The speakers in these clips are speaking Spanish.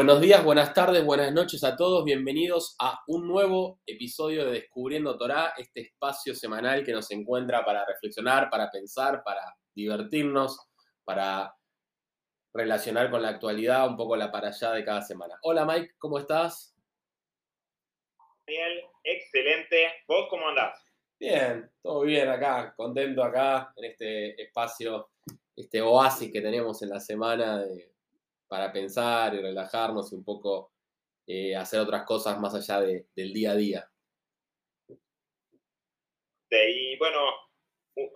Buenos días, buenas tardes, buenas noches a todos. Bienvenidos a un nuevo episodio de Descubriendo Torá, este espacio semanal que nos encuentra para reflexionar, para pensar, para divertirnos, para relacionar con la actualidad, un poco la para allá de cada semana. Hola Mike, ¿cómo estás? Bien, excelente. ¿Vos cómo andás? Bien, todo bien acá, contento acá en este espacio, este oasis que tenemos en la semana para pensar y relajarnos y un poco eh, hacer otras cosas más allá del día a día. y bueno,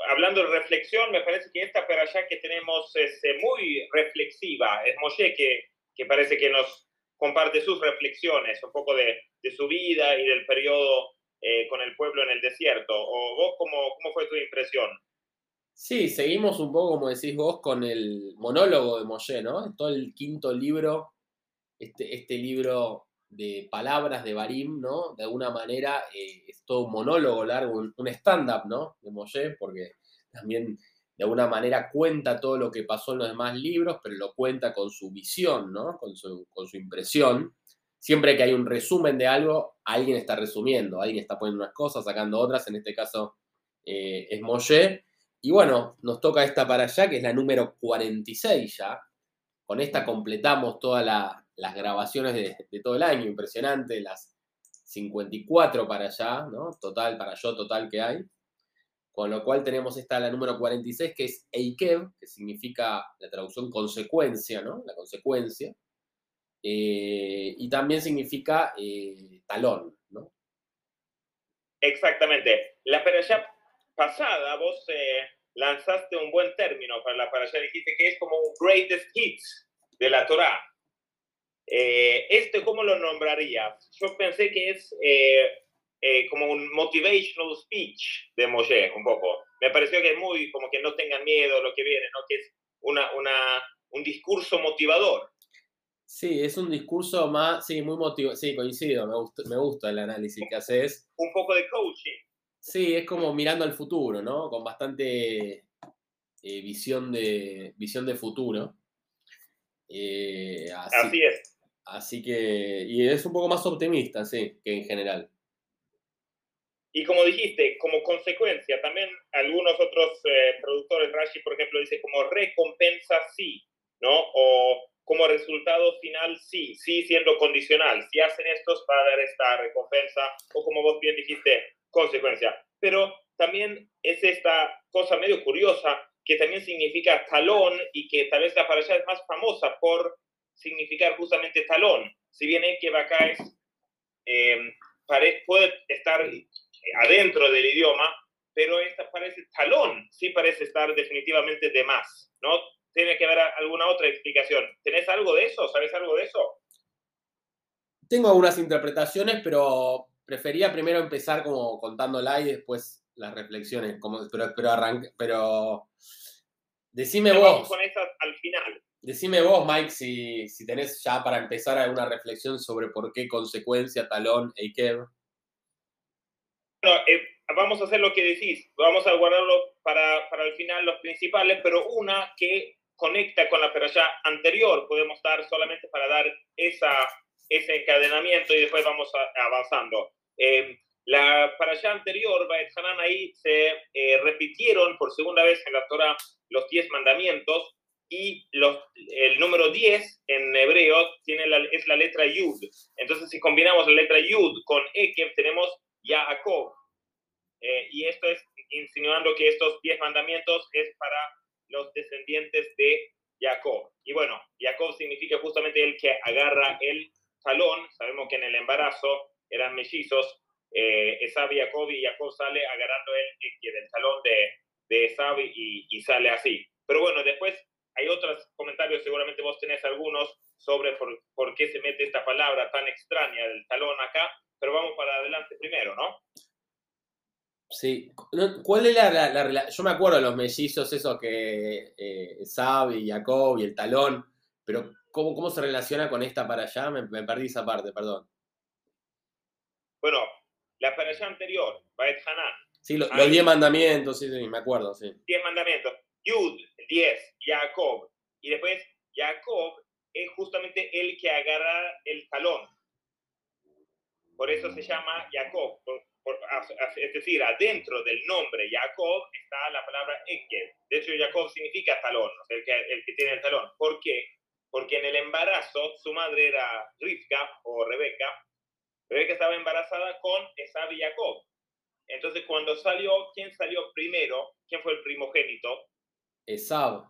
hablando de reflexión, me parece que esta para allá que tenemos es eh, muy reflexiva. Es Moshe que, que parece que nos comparte sus reflexiones, un poco de, de su vida y del periodo eh, con el pueblo en el desierto. ¿O vos cómo, cómo fue tu impresión? Sí, seguimos un poco, como decís vos, con el monólogo de Moshe, ¿no? Todo el quinto libro, este, este libro de palabras de Barim, ¿no? De alguna manera eh, es todo un monólogo largo, un, stand-up, ¿no? De Moshe, porque también de alguna manera cuenta todo lo que pasó en los demás libros, pero lo cuenta con su visión, ¿no? Con su, con su impresión. Siempre que hay un resumen de algo, alguien está resumiendo, alguien está poniendo unas cosas, sacando otras, en este caso eh, es Moshe. Y bueno, nos toca esta para allá, que es la número 46 ya. Con esta completamos todas las grabaciones de, todo el año, impresionante, las 54 para allá, ¿no? Total, para yo, total que hay. Con lo cual tenemos esta, la número 46, que es Eikev, que significa la traducción consecuencia, ¿no? La consecuencia. Eh, y también significa eh, talón, ¿no? Exactamente. La perashá pasada, vos eh, lanzaste un buen término para la perashá, dijiste que es como un greatest hits de la Torah. ¿Este cómo lo nombrarías? Yo pensé que es eh, como un motivational speech de Moshe, un poco. Me pareció que es muy como que no tengan miedo lo que viene, ¿no? Que es una, una, un discurso motivador. Sí, es un discurso más, sí, muy motivador, sí, coincido, me gusta, me gusta el análisis que haces. Un poco de coaching. Sí, es como mirando al futuro, ¿no? Con bastante eh, visión, de, visión de futuro. Eh, así, así, es. Así que, y es un poco más optimista, sí, que en general. Y como dijiste, como consecuencia, también algunos otros eh, productores, Rashi, por ejemplo, dice como recompensa sí, ¿no? O como resultado final sí, sí siendo condicional. Si hacen esto, va a dar esta recompensa, o como vos bien dijiste, consecuencia. Pero también es esta cosa medio curiosa que también significa talón y que tal vez la parasha es más famosa por significar justamente talón. Si bien que acá es, eh, puede estar adentro del idioma, pero esta parece talón, sí parece estar definitivamente de más, ¿no? Tiene que haber alguna otra explicación. ¿Tenés algo de eso? ¿Sabes algo de eso? Tengo algunas interpretaciones, pero prefería primero empezar como contándola y después las reflexiones, como, pero, pero arranque, pero decime vos. Vamos con estas al final. Decime vos, Mike, si, si tenés ya para empezar alguna reflexión sobre por qué consecuencia, talón, Eikev. Bueno, eh, vamos a hacer lo que decís, vamos a guardarlo para, para el final los principales, pero una que conecta con la peralla anterior, podemos dar solamente para dar esa, ese encadenamiento y después vamos avanzando. Eh, la allá anterior, Baet Hanan, ahí se eh, repitieron por segunda vez en la Torah los diez mandamientos y los, el número 10 en hebreo tiene la, es la letra Yud. Entonces, si combinamos la letra Yud con Ekev, tenemos Jacob. Eh, y esto es insinuando que estos diez mandamientos es para los descendientes de Jacob. Y bueno, Jacob significa justamente el que agarra el talón. Sabemos que en el embarazo eran mellizos. Eh, y Jacob y Jacob sale agarrando el, el talón de, de Esab y, y, sale así. Pero bueno, después hay otros comentarios, seguramente vos tenés algunos sobre por, por qué se mete esta palabra tan extraña del talón acá pero vamos para adelante primero, ¿no? Sí. ¿Cuál es la, relación? Yo me acuerdo de los mellizos, esos que eh, y Jacob y el talón, pero ¿cómo, ¿cómo se relaciona con esta para allá? Me, perdí esa parte, perdón. Bueno, la para allá anterior, Baet Hanan. Sí, los, diez mandamientos, sí, sí, me acuerdo, sí. Diez mandamientos. Yud, diez, Jacob. Y después Jacob es justamente el que agarra el talón. Por eso se llama Jacob. es decir, adentro del nombre Jacob está la palabra Ekev. De hecho, Jacob significa talón, el, que, el que tiene el talón. ¿Por qué? Porque en el embarazo su madre era Rivka o Rebeca. Rebeca estaba embarazada con Esab y Jacob. Entonces, cuando salió, ¿quién salió primero? ¿Quién fue el primogénito? Esab.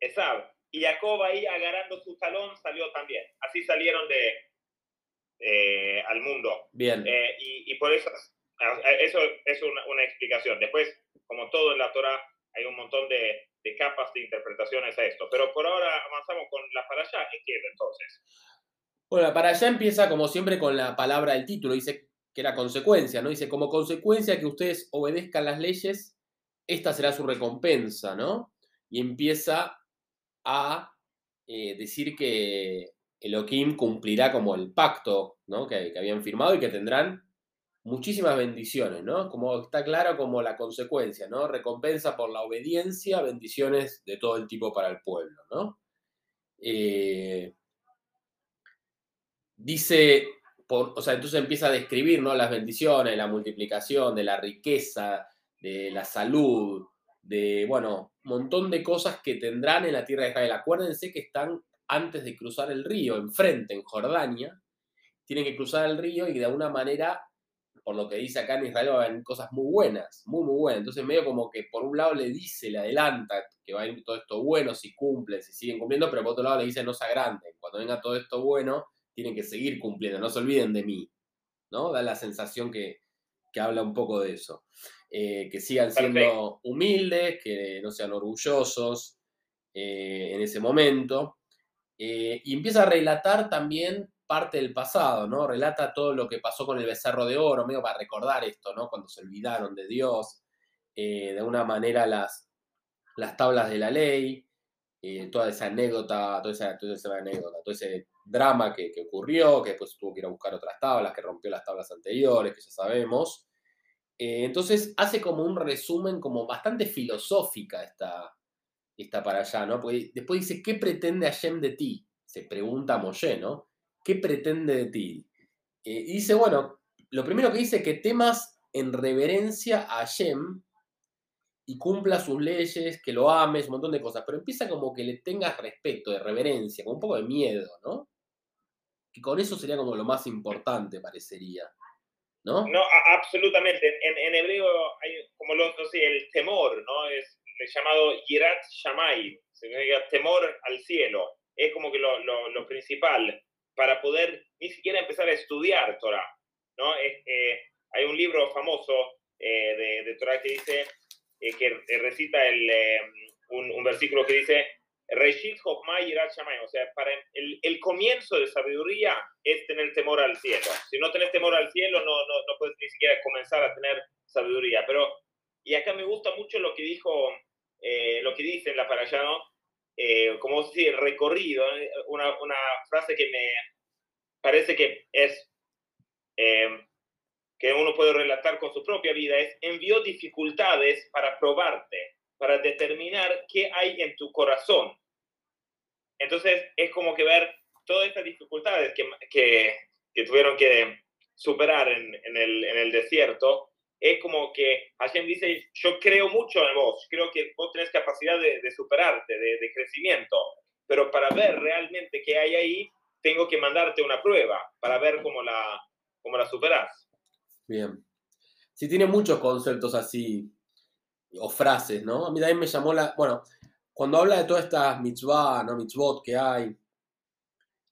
Esab. Y Jacob ahí agarrando su talón salió también. Así salieron de eh, al mundo. Bien. Eh, y, por eso, eso es una, explicación. Después, como todo en la Torah, hay un montón de, capas de interpretaciones a esto. Pero por ahora avanzamos con la para allá. ¿En qué entonces? Bueno, para allá empieza como siempre con la palabra del título. Dice que era consecuencia, ¿no? Dice, como consecuencia que ustedes obedezcan las leyes, esta será su recompensa, ¿no? Y empieza a eh, decir que Elohim cumplirá como el pacto ¿no? que, habían firmado y que tendrán muchísimas bendiciones, ¿no? Como está claro como la consecuencia, ¿no? Recompensa por la obediencia, bendiciones de todo el tipo para el pueblo, ¿no? Eh, dice, o sea, entonces empieza a describir, ¿no? Las bendiciones, la multiplicación, de la riqueza, de la salud, de, bueno, un montón de cosas que tendrán en la tierra de Israel. Acuérdense que están antes de cruzar el río, enfrente, en Jordania, tienen que cruzar el río y de alguna manera, por lo que dice acá en Israel, va a haber cosas muy buenas, muy, muy buenas. Entonces, medio como que por un lado le dice, le adelanta que va a ir todo esto bueno si cumplen, si siguen cumpliendo, pero por otro lado le dice no se agranden. Cuando venga todo esto bueno, tienen que seguir cumpliendo, no se olviden de mí. ¿no? Da la sensación que, que habla un poco de eso. Eh, que sigan siendo humildes, que no sean orgullosos eh, en ese momento. Eh, y empieza a relatar también parte del pasado, ¿no? Relata todo lo que pasó con el becerro de oro, medio para recordar esto, ¿no? Cuando se olvidaron de Dios, de alguna manera las, las tablas de la ley, toda esa anécdota, toda esa, anécdota, todo ese drama que, ocurrió, que después tuvo que ir a buscar otras tablas, que rompió las tablas anteriores, que ya sabemos. Eh, entonces hace como un resumen como bastante filosófica esta, esta para allá, ¿no? después dice, ¿qué pretende Hashem de ti? Se pregunta Moshe, ¿no? ¿Qué pretende de ti? Eh, dice, bueno, lo primero que dice que temas en reverencia a Hashem y cumpla sus leyes, que lo ames, un montón de cosas, pero empieza como que le tengas respeto, de reverencia, con un poco de miedo, ¿no? Que con eso sería como lo más importante, parecería. ¿no? No, absolutamente. En, hebreo hay como lo, no sé, el temor, ¿no? Es, llamado Yirat Shamay, significa temor al cielo. Es como que lo, lo, principal para poder ni siquiera empezar a estudiar Torah, ¿no? Eh, hay un libro famoso eh, de, de, Torah que dice, eh, que recita el, un, un versículo que dice, Reshit O sea, para el, el, comienzo de sabiduría es tener temor al cielo. Si no tenés temor al cielo, no, no, no, puedes ni siquiera comenzar a tener sabiduría. Pero, y acá me gusta mucho lo que dijo, eh, lo que dice en la parashá, ¿no? Eh, como si recorrido, ¿eh? una, una, frase que me parece que es, que uno puede relatar con su propia vida, es envió dificultades para probarte para determinar qué hay en tu corazón. Entonces es como que ver todas estas dificultades que, que, que tuvieron que superar en, en, el, en, el, desierto, es como que Hashem dice, yo creo mucho en vos, creo que vos tenés capacidad de, de superarte, de, de, crecimiento, pero para ver realmente qué hay ahí, tengo que mandarte una prueba para ver cómo la, cómo la superás. Bien. Sí, tiene muchos conceptos así, o frases, ¿no? A mí también me llamó la... Bueno, cuando habla de todas estas mitzvah, ¿no? Mitzvot que hay,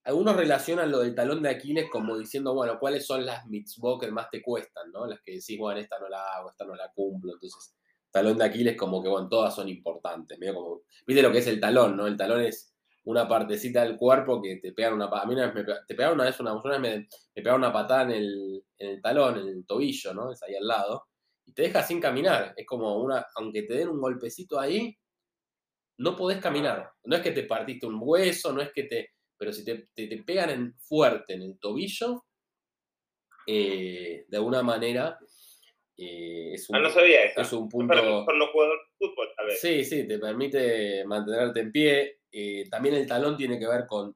algunos relacionan lo del talón de Aquiles como diciendo, bueno, ¿cuáles son las mitzvot que más te cuestan, ¿no? Las que decís, bueno, esta no la hago, esta no la cumplo. Entonces, talón de Aquiles como que, bueno, todas son importantes. Medio como, viste lo que es el talón, ¿no? El talón es una partecita del cuerpo que te pegan una patada. A mí me, te pegaron una vez, una, una vez me, pegaron una patada en el, en el talón, en el tobillo, ¿no? Es ahí al lado. Y te deja sin caminar. Es como una, aunque te den un golpecito ahí, no podés caminar. No es que te partiste un hueso, no es que te... Pero si te, te, pegan en, fuerte en el tobillo, eh, de alguna manera eh, es, un, ah, no sabía es un punto... Para, los jugadores de fútbol, Sí, sí, te permite mantenerte en pie. eh, también el talón tiene que ver con,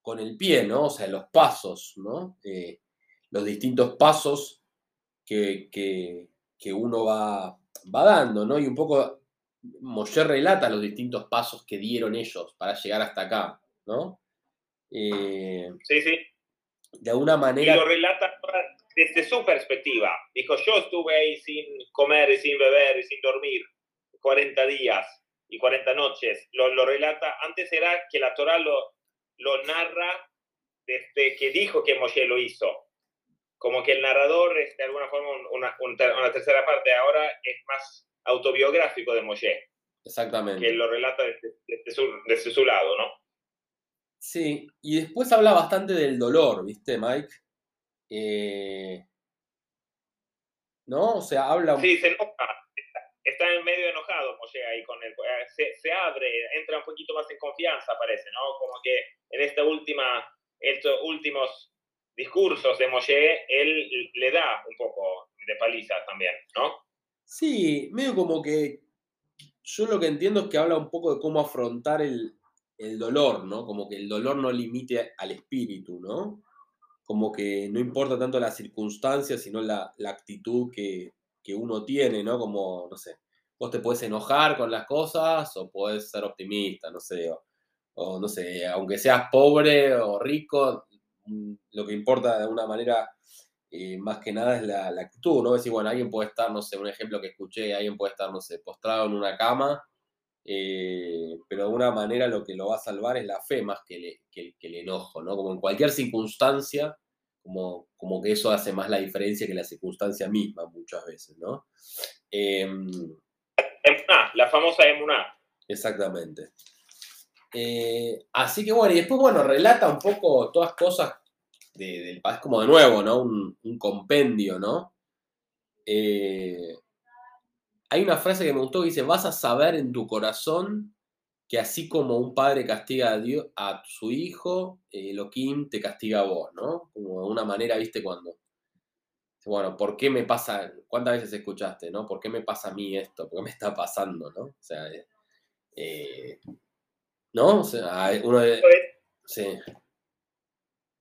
con el pie, ¿no? O sea, los pasos, ¿no? Los distintos pasos que, que, uno va, va, dando, ¿no? Y un poco Moshe relata los distintos pasos que dieron ellos para llegar hasta acá, ¿no? Eh, sí, sí. De alguna manera... Y lo relata desde su perspectiva. Dijo, yo estuve ahí sin comer y sin beber y sin dormir 40 días y 40 noches. Lo, lo relata, antes era que la Torah lo, lo narra desde que dijo que Moshe lo hizo. Como que el narrador es de alguna forma una, una tercera parte. Ahora es más autobiográfico de Moshe. Exactamente. Que lo relata desde, su, desde su lado, ¿no? Sí, y después habla bastante del dolor, ¿viste, Mike? Eh, ¿No? O sea, habla... Sí, se enoja. Está, en medio enojado Moshe ahí con él. Eh, se, se, abre, entra un poquito más en confianza, parece, ¿no? Como que en esta última, estos últimos discursos de Moshe, él le da un poco de paliza también, ¿no? Sí, medio como que yo lo que entiendo es que habla un poco de cómo afrontar el, el dolor, ¿no? Como que el dolor no limite al espíritu, ¿no? como que no importa tanto la circunstancia, sino la, actitud que, uno tiene, ¿no? Como, no sé, vos te puedes enojar con las cosas o puedes ser optimista, no sé, o, no sé, aunque seas pobre o rico, mm, lo que importa de alguna manera eh, más que nada es la, actitud, ¿no? Es decir, bueno, alguien puede estar, no sé, un ejemplo que escuché, alguien puede estar, no sé, postrado en una cama, eh, pero de alguna manera lo que lo va a salvar es la fe más que, que, que el enojo, ¿no? Como en cualquier circunstancia, como, como que eso hace más la diferencia que la circunstancia misma muchas veces, ¿no? Em, la famosa emuná. Exactamente. Eh, así que bueno, y después, bueno, relata un poco todas cosas del país, como de nuevo, ¿no? Un, compendio, ¿no? Eh, hay una frase que me gustó que dice, vas a saber en tu corazón que así como un padre castiga a, Dios, a su hijo, Elohim te castiga a vos, ¿no? Como de una manera, viste, cuando, bueno, ¿por qué me pasa? ¿Cuántas veces escuchaste, no? ¿Por qué me pasa a mí esto? ¿Por qué me está pasando, no? O sea, eh, eh ¿no? O sea, uno de... Sí.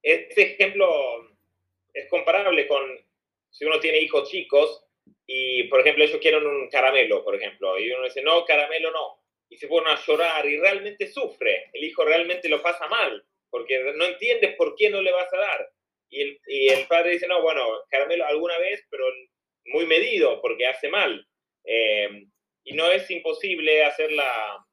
Este ejemplo es comparable con si uno tiene hijos chicos y, por ejemplo, ellos quieren un caramelo, por ejemplo, y uno dice, no, caramelo no y se pone a llorar y realmente sufre, el hijo realmente lo pasa mal, porque no entiende por qué no le vas a dar. Y el, y el padre dice, no, bueno, caramelo alguna vez, pero muy medido, porque hace mal. Eh, y no es imposible hacer la,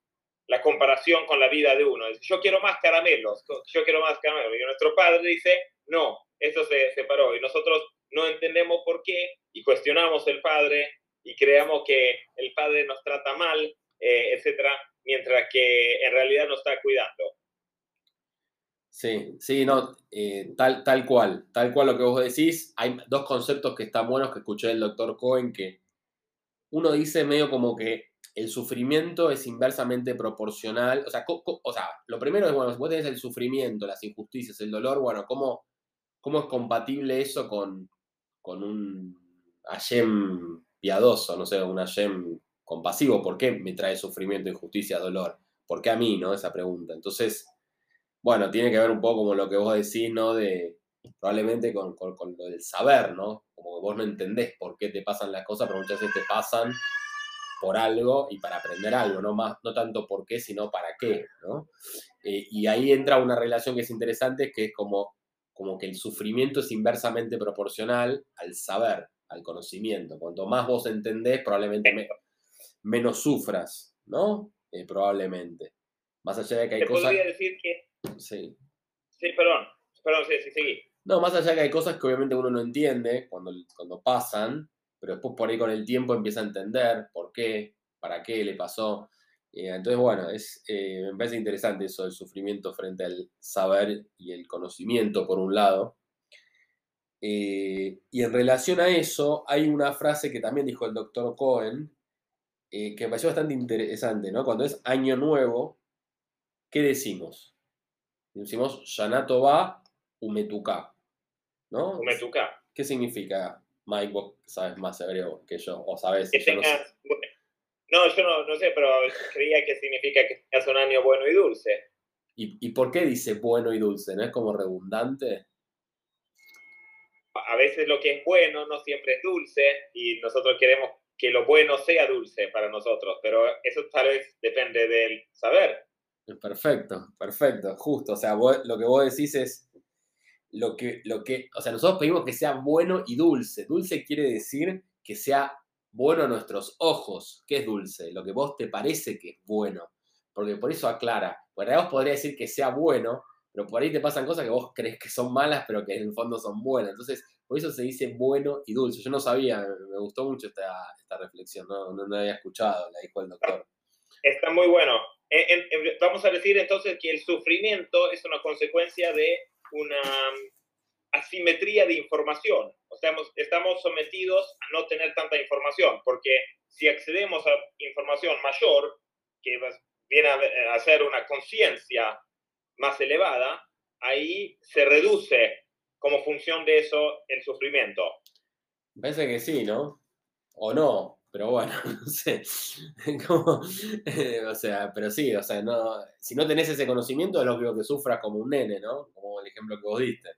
la, comparación con la vida de uno. Yo quiero más caramelos, yo quiero más caramelos. Y nuestro padre dice, no, eso se separó. Y nosotros no entendemos por qué y cuestionamos el padre y creamos que el padre nos trata mal eh, etcétera, mientras que en realidad no está cuidando. Sí, sí, no, eh, tal, tal cual, tal cual lo que vos decís. Hay dos conceptos que están buenos que escuché del doctor Cohen, que uno dice medio como que el sufrimiento es inversamente proporcional. O sea, o lo primero es, bueno, si vos tenés el sufrimiento, las injusticias, el dolor, bueno, ¿cómo, cómo es compatible eso con, con un Hashem piadoso, no sé, un Hashem compasivo, ¿por qué me trae sufrimiento, injusticia, dolor? ¿Por qué a mí, no? Esa pregunta. Entonces, bueno, tiene que ver un poco como lo que vos decís, ¿no? De probablemente con, lo del saber, ¿no? Como vos no entendés por qué te pasan las cosas, pero muchas veces te pasan por algo y para aprender algo, no, más, no tanto por qué, sino para qué, ¿no? Eh, y ahí entra una relación que es interesante, que es como, como que el sufrimiento es inversamente proporcional al saber, al conocimiento. Cuanto más vos entendés, probablemente menos sufras, ¿no? Eh, probablemente. Más allá de que hay Te cosas... podría decir que... Sí. Sí, perdón. Perdón, sí, sí, seguí. No, más allá de que hay cosas que obviamente uno no entiende cuando, cuando pasan, pero después por ahí con el tiempo empieza a entender por qué, para qué le pasó. Eh, entonces, bueno, es, eh, me parece interesante eso del sufrimiento frente al saber y el conocimiento, por un lado. y en relación a eso, hay una frase que también dijo el doctor Cohen, eh, que me pareció bastante interesante, ¿no? Cuando es año nuevo, ¿qué decimos? Decimos Yanato va Umetuka, ¿no? Umetuka. ¿Qué significa, Mike? Vos sabes más hebreo que yo, o sabes. Que tengas No, yo no, no sé, pero creía que significa que es un año bueno y dulce. ¿Y, ¿Y por qué dice bueno y dulce? ¿No es como redundante? A veces lo que es bueno no siempre es dulce y nosotros queremos que lo bueno sea dulce para nosotros, pero eso tal vez depende del saber. Perfecto, perfecto, justo. O sea, lo que vos decís es lo que, lo que, o sea, nosotros pedimos que sea bueno y dulce. Dulce quiere decir que sea bueno nuestros ojos. ¿Qué es dulce? Lo que vos te parece que es bueno. Porque por eso aclara. Por ahí vos podría decir que sea bueno, pero por ahí te pasan cosas que vos crees que son malas, pero que en el fondo son buenas. Entonces, por eso se dice bueno y dulce. Yo no sabía, me gustó mucho esta, reflexión, no, no, había escuchado, la dijo el doctor. Está muy bueno. vamos a decir entonces que el sufrimiento es una consecuencia de una asimetría de información. O sea, estamos sometidos a no tener tanta información, porque si accedemos a información mayor, que viene a ser una conciencia más elevada, ahí se reduce como función de eso el sufrimiento. Parece que sí, ¿no? O no, pero bueno, no sé. o sea, pero sí, o sea, no, si no tenés ese conocimiento es lo que sufras como un nene, ¿no? Como el ejemplo que vos diste.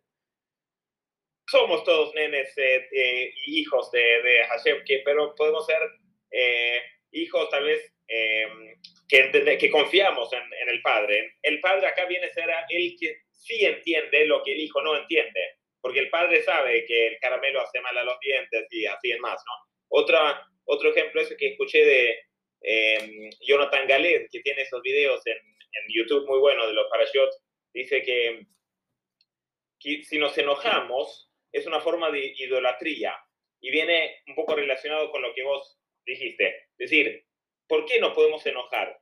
Somos todos nenes eh, eh, hijos de, de Hashem, que, pero podemos ser eh, hijos tal vez que, que confiamos en, en, el Padre. El Padre acá viene a ser el que sí entiende lo que el hijo no entiende, porque el Padre sabe que el caramelo hace mal a los dientes y así en más, ¿no? Otra, otro ejemplo es que escuché de em, Jonathan Galet, que tiene esos videos en, en YouTube muy buenos de los parachutes, dice que, que, si nos enojamos es una forma de idolatría y viene un poco relacionado con lo que vos dijiste. Es decir, ¿por qué nos podemos enojar?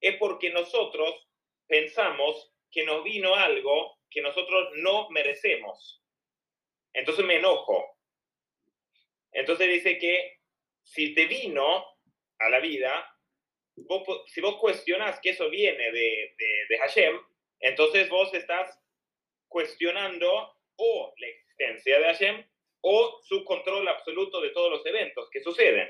Es porque nosotros pensamos que nos vino algo que nosotros no merecemos. Entonces me enojo. Entonces dice que si te vino a la vida, si vos cuestionas que eso viene de, de, Hashem, entonces vos estás cuestionando o la existencia de Hashem o su control absoluto de todos los eventos que suceden.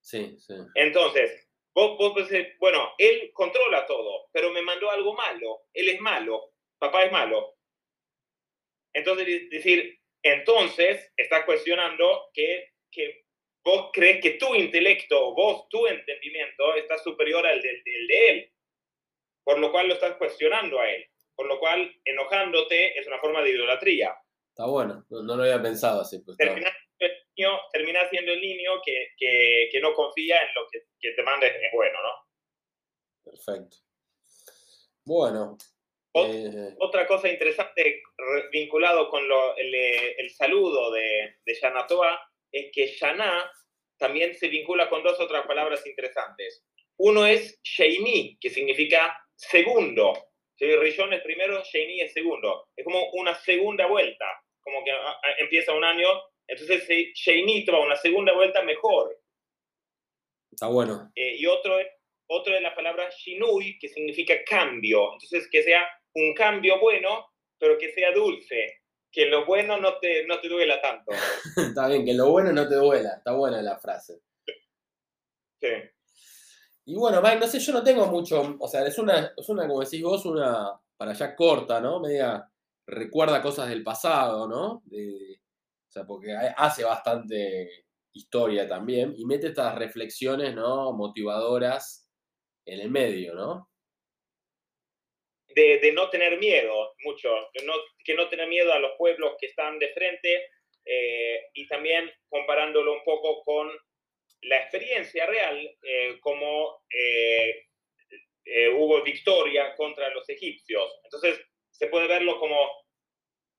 Sí, sí. Entonces, vos, vos bueno, él controla todo, pero me mandó algo malo, él es malo, papá es malo. Entonces, decir, entonces estás cuestionando que, que vos crees que tu intelecto, vos, tu entendimiento está superior al del, de él, por lo cual lo estás cuestionando a él, por lo cual enojándote es una forma de idolatría. Está bueno, no, lo había pensado así. Pues termina, siendo el niño que, que, que, no confía en lo que, que te manda es, bueno, ¿no? Perfecto. Bueno. Eh, otra cosa interesante vinculado con lo, el, el, saludo de, de Yanatoa es que Shana también se vincula con dos otras palabras interesantes. Uno es Sheini, que significa segundo. Si Rishon es primero, Sheini es segundo. Es como una segunda vuelta, como que ah, ah, empieza un año, entonces Sheini toma una segunda vuelta mejor. Está bueno. Eh, y otro es, otro es la palabra Shinui, que significa cambio. Entonces, que sea un cambio bueno, pero que sea dulce que lo bueno no te, no te duela tanto. está bien, que lo bueno no te duela. Está buena la frase. Sí. Y bueno, Mike, no sé, yo no tengo mucho, o sea, es una, es una, como decís vos, una para allá corta, ¿no? Media recuerda cosas del pasado, ¿no? o sea, porque hace bastante historia también y mete estas reflexiones, ¿no? Motivadoras en el medio, ¿no? de, no tener miedo mucho, no, que no tener miedo a los pueblos que están de frente eh, y también comparándolo un poco con la experiencia real, eh, como eh, hubo victoria contra los egipcios. Entonces, se puede verlo como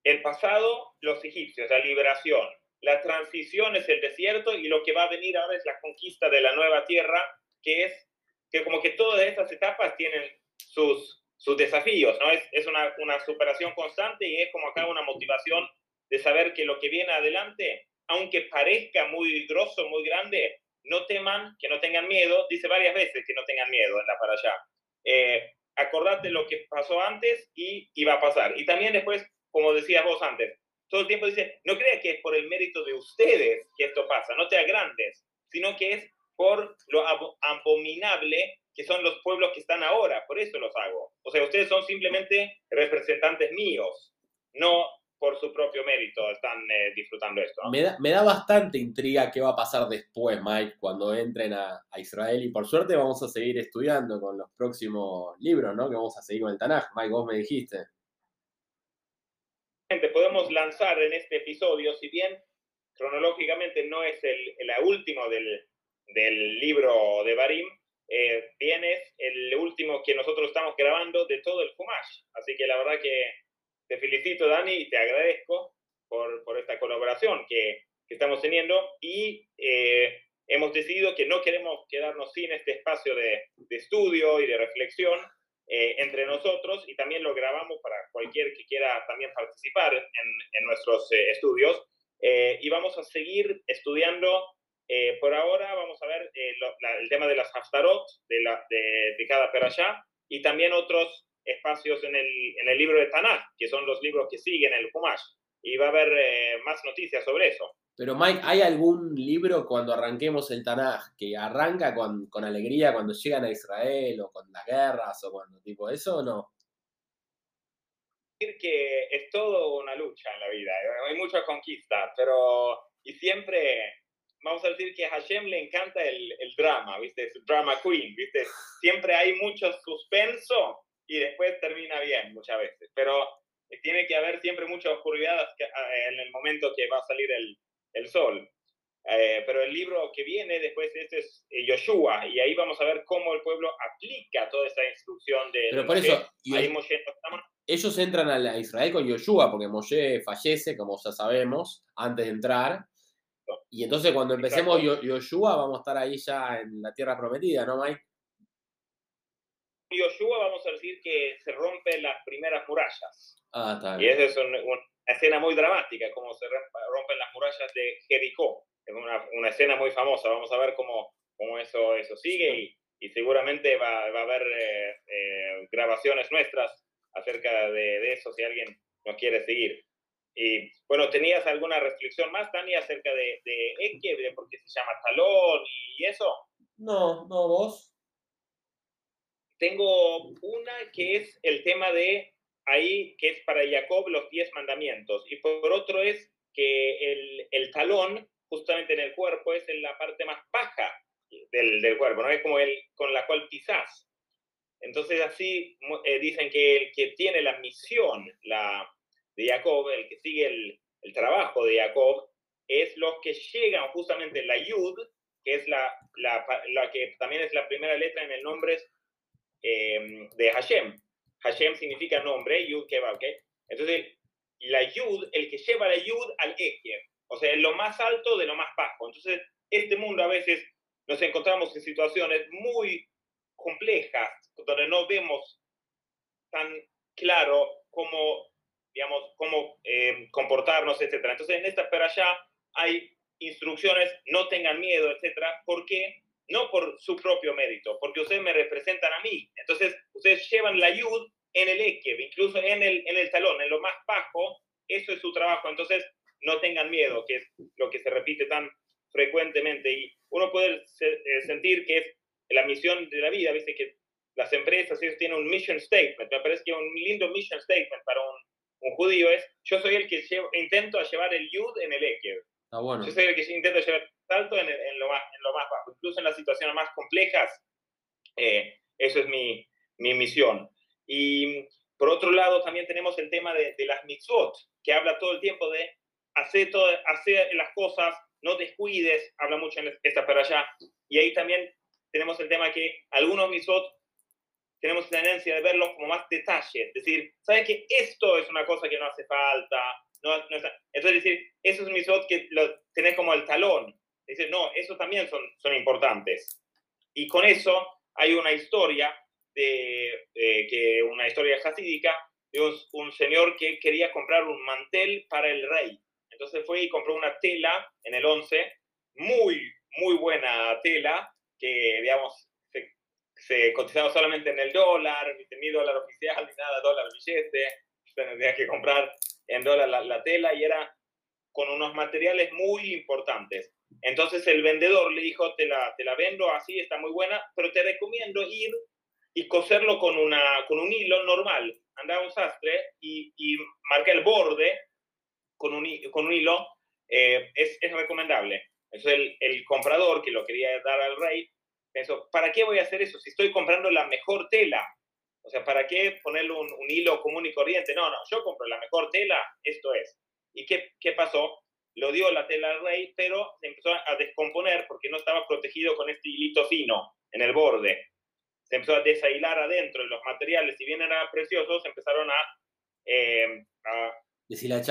el pasado, los egipcios, la liberación. La transición es el desierto y lo que va a venir ahora es la conquista de la nueva tierra, que es que como que todas estas etapas tienen sus sus desafíos, ¿no? Es, es una, una, superación constante y es como acá una motivación de saber que lo que viene adelante, aunque parezca muy grosso, muy grande, no teman, que no tengan miedo, dice varias veces que no tengan miedo en la para allá. Eh, acordate lo que pasó antes y, y va a pasar. Y también después, como decías vos antes, todo el tiempo dice, no creas que es por el mérito de ustedes que esto pasa, no te agrandes, sino que es por lo abominable que son los pueblos que están ahora, por eso los hago. O sea, ustedes son simplemente representantes míos, no por su propio mérito están eh, disfrutando esto. Me, da, me, da, bastante intriga qué va a pasar después, Mike, cuando entren a, a, Israel. Y por suerte vamos a seguir estudiando con los próximos libros, ¿no? Que vamos a seguir con el Tanaj. Mike, vos me dijiste. Podemos lanzar en este episodio, si bien cronológicamente no es el, el último del, del libro de Barim, eh, bien es el último que nosotros estamos grabando de todo el Fumash. Así que la verdad que te felicito, Dani, y te agradezco por, por esta colaboración que, que, estamos teniendo. Y eh, hemos decidido que no queremos quedarnos sin este espacio de, de estudio y de reflexión eh, entre nosotros y también lo grabamos para cualquier que quiera también participar en, en nuestros eh, estudios. y vamos a seguir estudiando eh, por ahora vamos a ver eh, el tema de las haftarot de, la, de, de cada perashá y también otros espacios en el, en el libro de Tanakh, que son los libros que siguen el Humash. Y va a haber eh, más noticias sobre eso. Pero Mike, ¿hay algún libro cuando arranquemos el Tanaj que arranca con, con, alegría cuando llegan a Israel o con las guerras o cuando tipo eso o no? Decir que es todo una lucha en la vida, hay muchas conquistas, pero y siempre vamos a decir que a Hashem le encanta el, el drama, ¿viste? Es drama queen, ¿viste? Siempre hay mucho suspenso y después termina bien muchas veces, pero tiene que haber siempre mucha oscuridad en el momento que va a salir el, el sol. Eh, pero el libro que viene después este es Yoshua y ahí vamos a ver cómo el pueblo aplica toda esa instrucción de... Pero por eso, ahí Moshe, ellos entran a Israel con Yoshua porque Moshe fallece, como ya sabemos, antes de entrar. Y entonces cuando empecemos Yoshua vamos a estar ahí ya en la tierra prometida, ¿no, Mike? Yoshua vamos a decir que se rompen las primeras murallas. Ah, está bien. Y esa es una, escena muy dramática, como se rompen las murallas de Jericó. Es una, una escena muy famosa. Vamos a ver cómo, cómo eso, eso sigue y, y seguramente va, va, a haber eh, eh, grabaciones nuestras acerca de, de eso si alguien nos quiere seguir. Y bueno, ¿tenías alguna reflexión más, Tania, acerca de, de Eke, de por qué se llama talón y eso? No, no, vos. Tengo una que es el tema de ahí, que es para Jacob los diez mandamientos. Y por otro es que el, el talón, justamente en el cuerpo, es en la parte más baja del, del cuerpo, ¿no? Es como el con la cual pisás. Entonces así eh, dicen que el que tiene la misión, la, de Jacob, el que sigue el, el trabajo de Jacob, es los que llegan justamente la Yud, que es la, la, la, que también es la primera letra en el nombre eh, de Hashem. Hashem significa nombre, Yud va, ¿ok? Entonces, la Yud, el que lleva la Yud al Eker, o sea, lo más alto de lo más bajo. Entonces, este mundo a veces nos encontramos en situaciones muy complejas, donde no vemos tan claro cómo digamos, cómo eh, comportarnos, etcétera. Entonces, en esta allá hay instrucciones, no tengan miedo, etcétera. ¿Por qué? No por su propio mérito, porque ustedes me representan a mí. Entonces, ustedes llevan la ayuda en el eque, incluso en el, en el talón, en lo más bajo, eso es su trabajo. Entonces, no tengan miedo, que es lo que se repite tan frecuentemente. Y uno puede eh, sentir que es la misión de la vida, ¿viste? Que las empresas, ellos tienen un mission statement. Me parece que un lindo mission statement para un judío es, yo soy el que intento llevar el yud en el ekev. Ah, bueno. Yo soy el que intento llevar salto en, en, lo más, en lo más bajo. Incluso en las situaciones más complejas, eh, eso es mi, mi, misión. Y por otro lado, también tenemos el tema de, de las mitzvot, que habla todo el tiempo de hacer, todo, hacer las cosas, no descuides, habla mucho en esta para allá. Y ahí también tenemos el tema que algunos mitzvot tenemos tendencia de verlos como más detalles, decir, ¿sabes que esto es una cosa que no hace falta? No, no entonces, decir, esos mitzvot que lo tenés como el talón, decir, no, esos también son, son importantes. Y con eso hay una historia, de, que una historia jasídica, de un, señor que quería comprar un mantel para el rey. Entonces fue y compró una tela en el 11, muy, muy buena tela, que, digamos, se cotizaba solamente en el dólar, ni dólar oficial, ni nada, dólar billete, tenía que comprar en dólar la, la, tela y era con unos materiales muy importantes. Entonces el vendedor le dijo, te la, te la vendo así, está muy buena, pero te recomiendo ir y coserlo con, una, con un hilo normal. Anda a un sastre y, y marca el borde con un, con un hilo, eh, es, es, recomendable. Eso el, el comprador que lo quería dar al rey pensó, ¿para qué voy a hacer eso si estoy comprando la mejor tela? O sea, ¿para qué ponerle un, un, hilo común y corriente? No, no, yo compro la mejor tela, esto es. ¿Y qué, qué pasó? Lo dio la tela al rey, pero se empezó a descomponer porque no estaba protegido con este hilito fino en el borde. Se empezó a deshilar adentro y los materiales, si bien eran preciosos, empezaron a, eh, a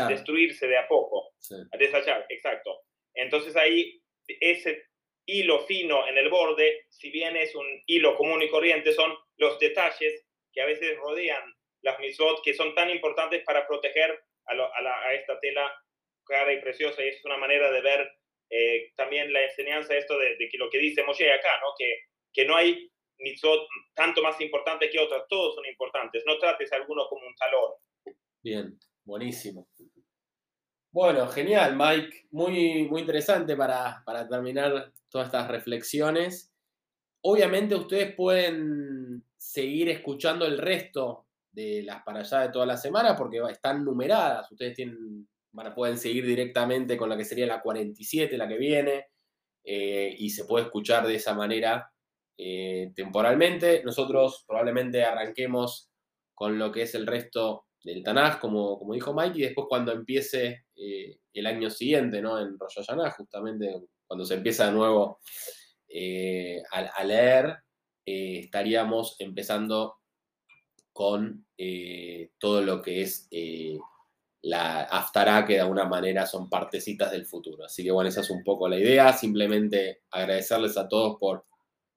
destruirse de a poco. Sí. A deshachar, exacto. Entonces ahí ese hilo fino en el borde, si bien es un hilo común y corriente, son los detalles que a veces rodean las misot, que son tan importantes para proteger a, esta tela cara y preciosa. Y es una manera de ver eh, también la enseñanza esto de, que lo que dice Moshe acá, que, que no hay mitzvot tanto más importantes que otras, todos son importantes. No trates a alguno como un talón. Bien, buenísimo. Bueno, genial, Mike. Muy, muy interesante para, para terminar todas estas reflexiones. Obviamente ustedes pueden seguir escuchando el resto de las para allá de toda la semana porque están numeradas. Ustedes van a, pueden seguir directamente con la que sería la 47, la que viene, eh, y se puede escuchar de esa manera eh, temporalmente. Nosotros probablemente arranquemos con lo que es el resto del Tanaj, como, como dijo Mike, y después cuando empiece eh, el año siguiente, ¿no? En Rosh Hashanah, justamente cuando se empieza de nuevo a, leer, eh, estaríamos empezando con eh, todo lo que es la Aftará, que de alguna manera son partecitas del futuro. Así que bueno, esa es un poco la idea. Simplemente agradecerles a todos por,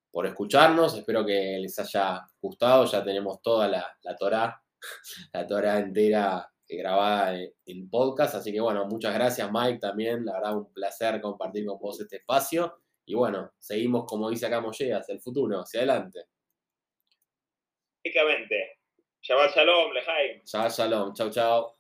por escucharnos. Espero que les haya gustado. Ya tenemos toda la, la Torah, la Torah entera grabada en, podcast. Así que bueno, muchas gracias Mike también. La verdad, un placer compartir con vos este espacio. Y bueno, seguimos, como dice acá Molle, hacia el futuro, hacia adelante. Básicamente. Shabbat Shalom, Lejaim. Shabbat Shalom. Chau, chau.